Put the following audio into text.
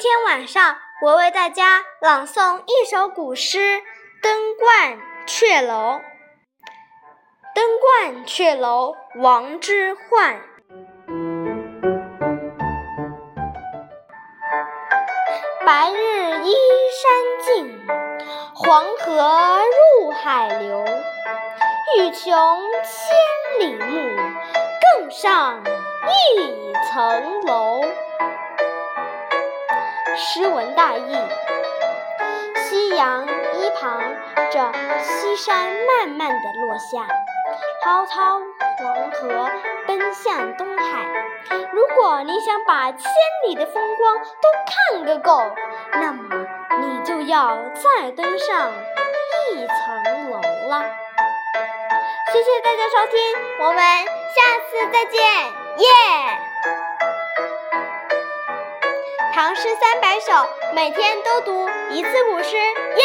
今天晚上，我为大家朗诵一首古诗《登鹳雀楼》。《登鹳雀楼》王之涣。白日依山尽，黄河入海流。欲穷千里目，更上一层楼。诗文大意：夕阳一旁，着西山慢慢的落下，滔滔黄河奔向东海。如果你想把千里的风光都看个够，那么你就要再登上一层楼了。谢谢大家收听，我们下次再见，耶！唐诗三百首，每天都读一次古诗，耶！